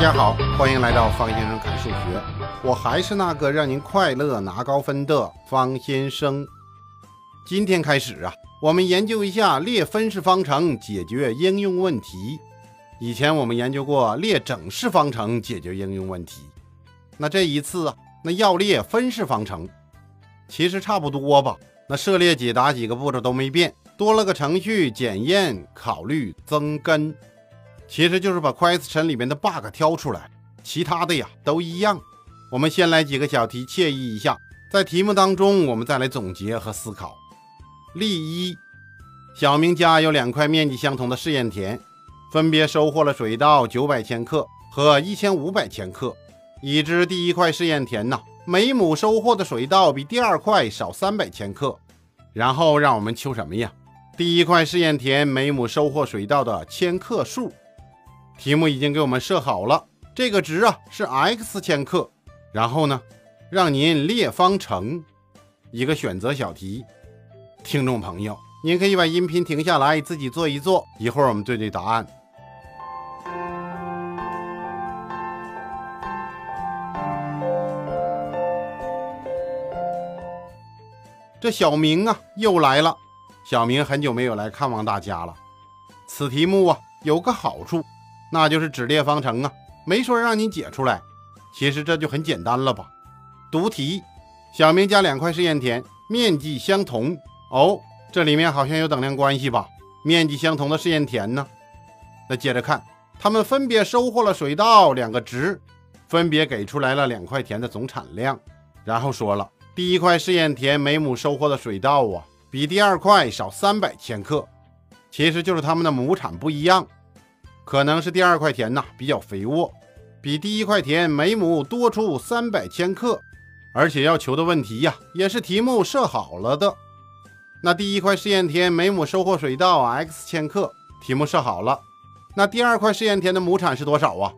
大家好，欢迎来到方先生看数学。我还是那个让您快乐拿高分的方先生。今天开始啊，我们研究一下列分式方程解决应用问题。以前我们研究过列整式方程解决应用问题，那这一次啊，那要列分式方程，其实差不多吧。那涉猎解答几个步骤都没变，多了个程序检验、考虑、增根。其实就是把 question 里面的 bug 挑出来，其他的呀都一样。我们先来几个小题，惬意一下。在题目当中，我们再来总结和思考。例一：小明家有两块面积相同的试验田，分别收获了水稻九百千克和一千五百千克。已知第一块试验田呢，每亩收获的水稻比第二块少三百千克。然后让我们求什么呀？第一块试验田每亩收获水稻的千克数。题目已经给我们设好了，这个值啊是 x 千克。然后呢，让您列方程，一个选择小题。听众朋友，您可以把音频停下来，自己做一做。一会儿我们对对答案。这小明啊又来了。小明很久没有来看望大家了。此题目啊有个好处。那就是只列方程啊，没说让你解出来。其实这就很简单了吧？读题：小明家两块试验田，面积相同。哦，这里面好像有等量关系吧？面积相同的试验田呢？那接着看，他们分别收获了水稻两个值，分别给出来了两块田的总产量。然后说了，第一块试验田每亩收获的水稻啊，比第二块少三百千克。其实就是他们的亩产不一样。可能是第二块田呐比较肥沃，比第一块田每亩多出三百千克，而且要求的问题呀也是题目设好了的。那第一块试验田每亩收获水稻 x 千克，题目设好了。那第二块试验田的亩产是多少啊？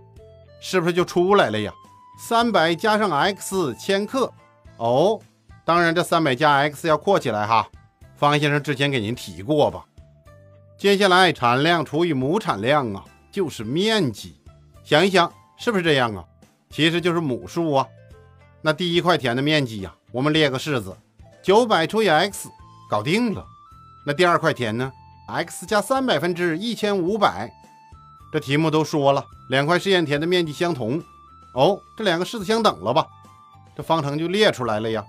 是不是就出来了呀？三百加上 x 千克。哦，当然这三百加 x 要括起来哈。方先生之前给您提过吧？接下来产量除以亩产量啊。就是面积，想一想，是不是这样啊？其实就是亩数啊。那第一块田的面积呀，我们列个式子，九百除以 x，搞定了。那第二块田呢？x 加三百分之一千五百。这题目都说了，两块试验田的面积相同。哦，这两个式子相等了吧？这方程就列出来了呀。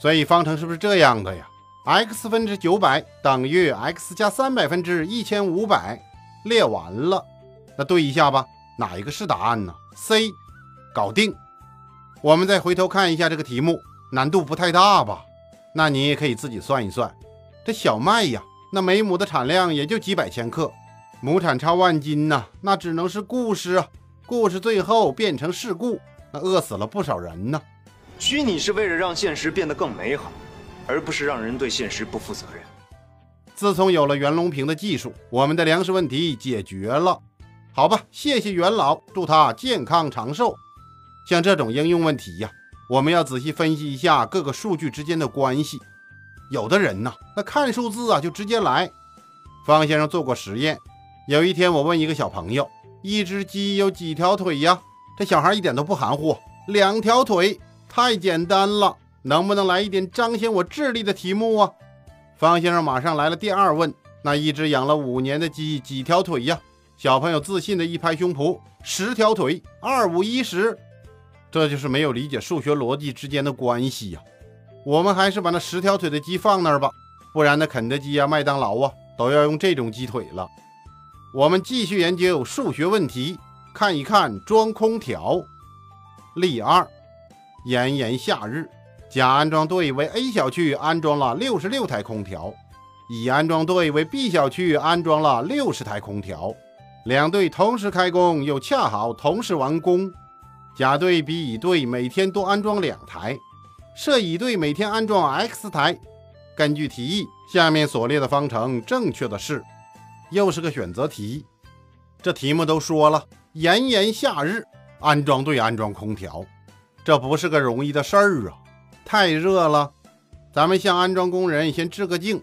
所以方程是不是这样的呀？x 分之九百等于 x 加三百分之一千五百。列完了。那对一下吧，哪一个是答案呢？C，搞定。我们再回头看一下这个题目，难度不太大吧？那你也可以自己算一算。这小麦呀，那每亩的产量也就几百千克，亩产超万斤呐，那只能是故事啊。故事最后变成事故，那饿死了不少人呢。虚拟是为了让现实变得更美好，而不是让人对现实不负责任。自从有了袁隆平的技术，我们的粮食问题解决了。好吧，谢谢元老，祝他健康长寿。像这种应用问题呀，我们要仔细分析一下各个数据之间的关系。有的人呢，那看数字啊就直接来。方先生做过实验，有一天我问一个小朋友，一只鸡有几条腿呀？这小孩一点都不含糊，两条腿，太简单了。能不能来一点彰显我智力的题目啊？方先生马上来了第二问，那一只养了五年的鸡几条腿呀？小朋友自信的一拍胸脯，十条腿，二五一十，这就是没有理解数学逻辑之间的关系呀。我们还是把那十条腿的鸡放那儿吧，不然那肯德基啊、麦当劳啊都要用这种鸡腿了。我们继续研究数学问题，看一看装空调。例二：炎炎夏日，甲安装队为 A 小区安装了六十六台空调，乙安装队为 B 小区安装了六十台空调。两队同时开工，又恰好同时完工。甲队比乙队每天多安装两台，设乙队每天安装 x 台。根据题意，下面所列的方程正确的是。又是个选择题。这题目都说了，炎炎夏日，安装队安装空调，这不是个容易的事儿啊！太热了，咱们向安装工人先致个敬。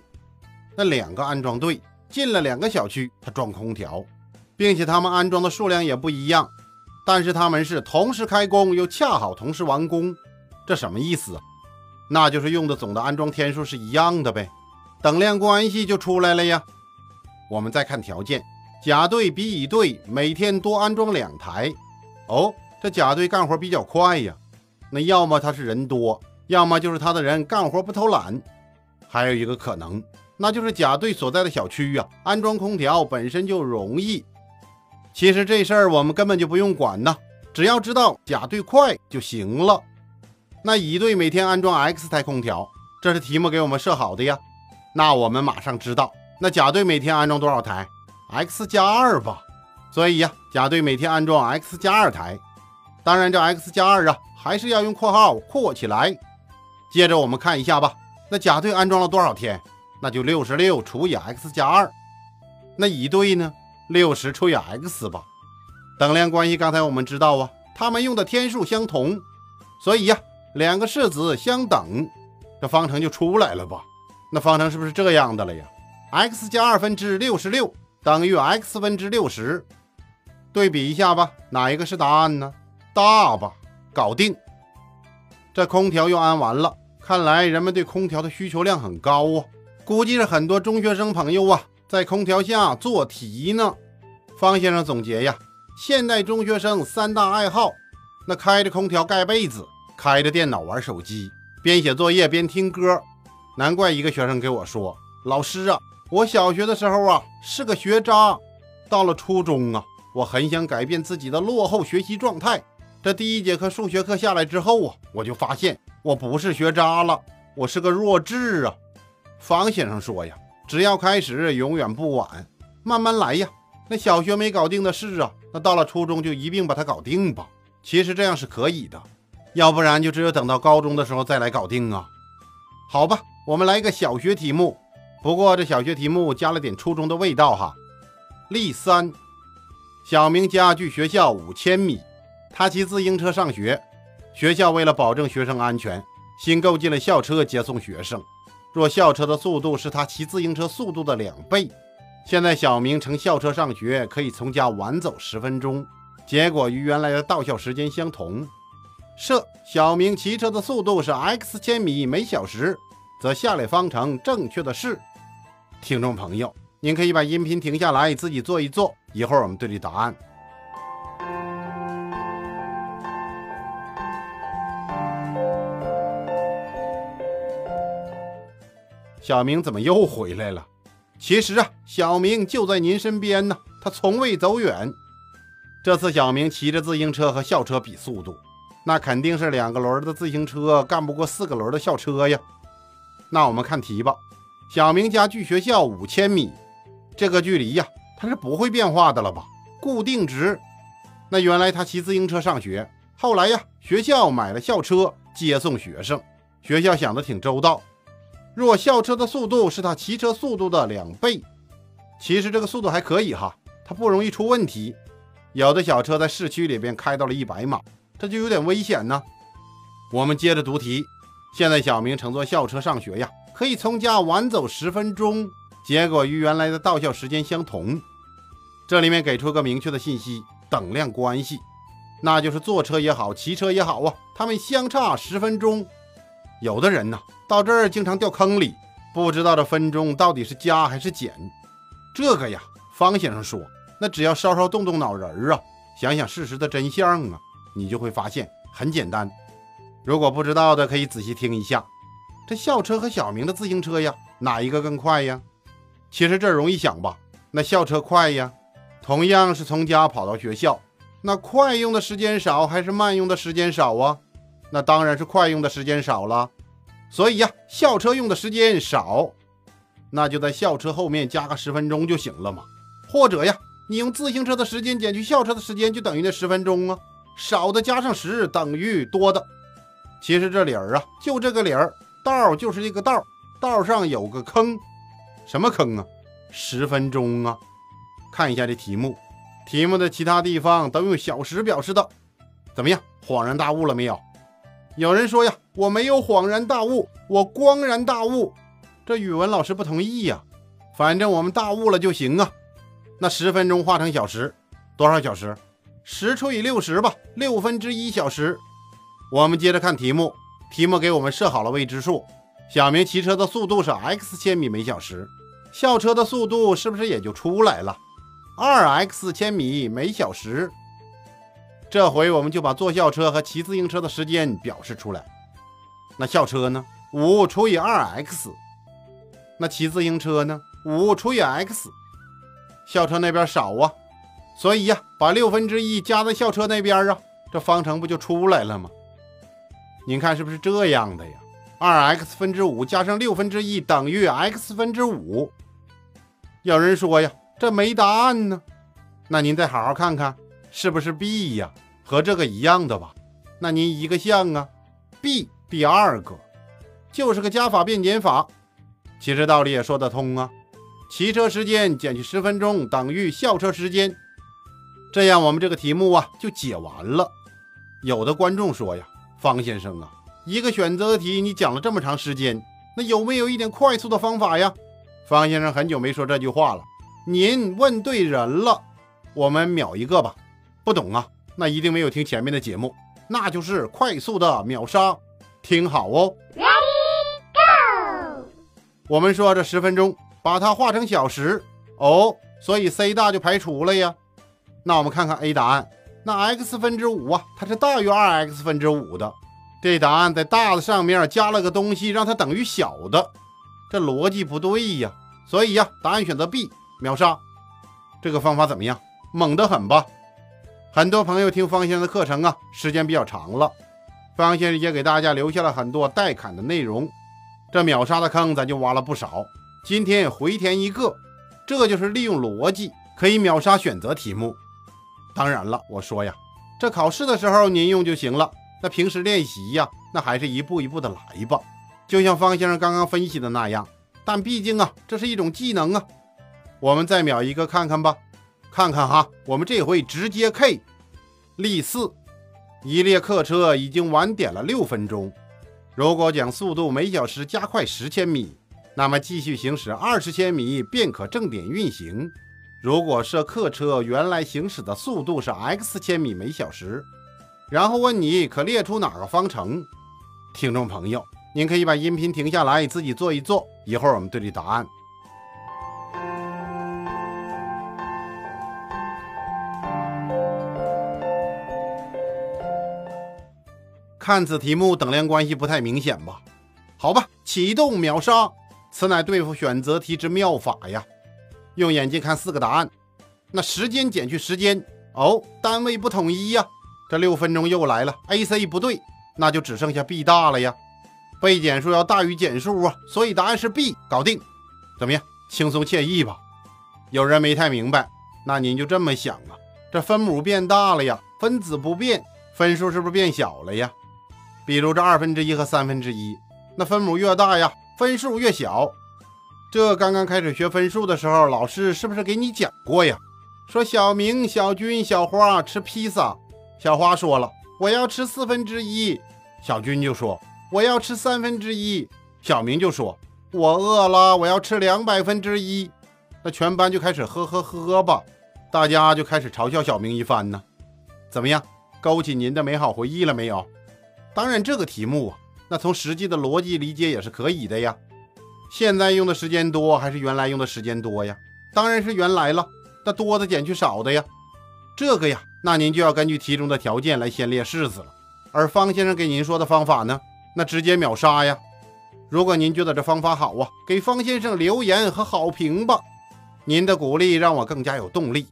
那两个安装队进了两个小区，他装空调。并且他们安装的数量也不一样，但是他们是同时开工又恰好同时完工，这什么意思？那就是用的总的安装天数是一样的呗，等量关系就出来了呀。我们再看条件，甲队比乙队每天多安装两台。哦，这甲队干活比较快呀。那要么他是人多，要么就是他的人干活不偷懒。还有一个可能，那就是甲队所在的小区啊，安装空调本身就容易。其实这事儿我们根本就不用管呐，只要知道甲队快就行了。那乙队每天安装 X 台空调，这是题目给我们设好的呀。那我们马上知道，那甲队每天安装多少台？X 加二吧。所以呀，甲队每天安装 X 加二台。当然，这 X 加二啊，还是要用括号括起来。接着我们看一下吧。那甲队安装了多少天？那就六十六除以 X 加二。那乙队呢？六十除以 X 吧。等量关系刚才我们知道啊，他们用的天数相同，所以呀，两个式子相等，这方程就出来了吧？那方程是不是这样的了呀？X 加二分之六十六等于 X 分之六十。对比一下吧，哪一个是答案呢？大吧，搞定。这空调又安完了。看来人们对空调的需求量很高啊，估计是很多中学生朋友啊在空调下做题呢。方先生总结呀，现代中学生三大爱好：那开着空调盖被子，开着电脑玩手机，边写作业边听歌。难怪一个学生给我说：“老师啊，我小学的时候啊是个学渣，到了初中啊，我很想改变自己的落后学习状态。这第一节课数学课下来之后啊，我就发现。”我不是学渣了，我是个弱智啊！方先生说呀，只要开始，永远不晚，慢慢来呀。那小学没搞定的事啊，那到了初中就一并把它搞定吧。其实这样是可以的，要不然就只有等到高中的时候再来搞定啊。好吧，我们来一个小学题目，不过这小学题目加了点初中的味道哈。例三：小明家距学校五千米，他骑自行车上学。学校为了保证学生安全，新购进了校车接送学生。若校车的速度是他骑自行车速度的两倍，现在小明乘校车上学可以从家晚走十分钟，结果与原来的到校时间相同。设小明骑车的速度是 x 千米每小时，则下列方程正确的是。听众朋友，您可以把音频停下来自己做一做，一会儿我们对对答案。小明怎么又回来了？其实啊，小明就在您身边呢，他从未走远。这次小明骑着自行车和校车比速度，那肯定是两个轮的自行车干不过四个轮的校车呀。那我们看题吧。小明家距学校五千米，这个距离呀，它是不会变化的了吧？固定值。那原来他骑自行车上学，后来呀，学校买了校车接送学生，学校想的挺周到。若校车的速度是他骑车速度的两倍，其实这个速度还可以哈，它不容易出问题。有的小车在市区里边开到了一百码，这就有点危险呢。我们接着读题，现在小明乘坐校车上学呀，可以从家晚走十分钟，结果与原来的到校时间相同。这里面给出个明确的信息，等量关系，那就是坐车也好，骑车也好啊，他们相差十分钟。有的人呢，到这儿经常掉坑里，不知道这分钟到底是加还是减。这个呀，方先生说，那只要稍稍动动脑仁儿啊，想想事实的真相啊，你就会发现很简单。如果不知道的，可以仔细听一下。这校车和小明的自行车呀，哪一个更快呀？其实这容易想吧，那校车快呀，同样是从家跑到学校，那快用的时间少还是慢用的时间少啊？那当然是快用的时间少了，所以呀，校车用的时间少，那就在校车后面加个十分钟就行了嘛。或者呀，你用自行车的时间减去校车的时间，就等于那十分钟啊。少的加上十等于多的。其实这理儿啊，就这个理儿，道就是一个道，道上有个坑，什么坑啊？十分钟啊。看一下这题目，题目的其他地方都用小时表示的，怎么样？恍然大悟了没有？有人说呀，我没有恍然大悟，我光然大悟。这语文老师不同意呀，反正我们大悟了就行啊。那十分钟化成小时，多少小时？十除以六十吧，六分之一小时。我们接着看题目，题目给我们设好了未知数。小明骑车的速度是 x 千米每小时，校车的速度是不是也就出来了？二 x 千米每小时。这回我们就把坐校车和骑自行车的时间表示出来。那校车呢？五除以二 x。那骑自行车呢？五除以 x。校车那边少啊，所以呀，把六分之一加在校车那边啊，这方程不就出来了吗？您看是不是这样的呀？二 x 分之五加上六分之一等于 x 分之五。有人说呀，这没答案呢。那您再好好看看，是不是 b 呀？和这个一样的吧？那您一个项啊，b 第二个就是个加法变减法。其实道理也说得通啊。骑车时间减去十分钟等于校车时间，这样我们这个题目啊就解完了。有的观众说呀，方先生啊。一个选择题，你讲了这么长时间，那有没有一点快速的方法呀？方先生很久没说这句话了，您问对人了。我们秒一个吧。不懂啊，那一定没有听前面的节目，那就是快速的秒杀。听好哦，Ready Go！我们说这十分钟，把它化成小时哦，所以 C 大就排除了呀。那我们看看 A 答案，那 x 分之五啊，它是大于 2x 分之五的。这答案在大的上面加了个东西，让它等于小的，这逻辑不对呀。所以呀，答案选择 B，秒杀。这个方法怎么样？猛得很吧？很多朋友听方先生的课程啊，时间比较长了，方先生也给大家留下了很多待砍的内容。这秒杀的坑咱就挖了不少，今天也回填一个，这就是利用逻辑可以秒杀选择题目。当然了，我说呀，这考试的时候您用就行了。那平时练习呀，那还是一步一步的来吧。就像方先生刚刚分析的那样，但毕竟啊，这是一种技能啊。我们再秒一个看看吧，看看哈，我们这回直接 K。例四，一列客车已经晚点了六分钟。如果将速度每小时加快十千米，那么继续行驶二十千米便可正点运行。如果设客车原来行驶的速度是 x 千米每小时。然后问你可列出哪个方程？听众朋友，您可以把音频停下来，自己做一做。一会儿我们对对答案。看此题目，等量关系不太明显吧？好吧，启动秒杀，此乃对付选择题之妙法呀！用眼睛看四个答案，那时间减去时间，哦，单位不统一呀。这六分钟又来了，A、C 不对，那就只剩下 B 大了呀。被减数要大于减数啊，所以答案是 B，搞定。怎么样，轻松惬意吧？有人没太明白，那您就这么想啊，这分母变大了呀，分子不变，分数是不是变小了呀？比如这二分之一和三分之一，那分母越大呀，分数越小。这刚刚开始学分数的时候，老师是不是给你讲过呀？说小明、小军、小花吃披萨。小花说了：“我要吃四分之一。”小军就说：“我要吃三分之一。”小明就说：“我饿了，我要吃两百分之一。”那全班就开始呵呵呵吧，大家就开始嘲笑小明一番呢。怎么样，勾起您的美好回忆了没有？当然，这个题目啊，那从实际的逻辑理解也是可以的呀。现在用的时间多还是原来用的时间多呀？当然是原来了。那多的减去少的呀，这个呀。那您就要根据题中的条件来先列式子了，而方先生给您说的方法呢，那直接秒杀呀！如果您觉得这方法好啊，给方先生留言和好评吧，您的鼓励让我更加有动力，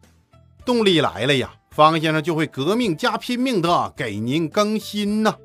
动力来了呀，方先生就会革命加拼命的给您更新呢。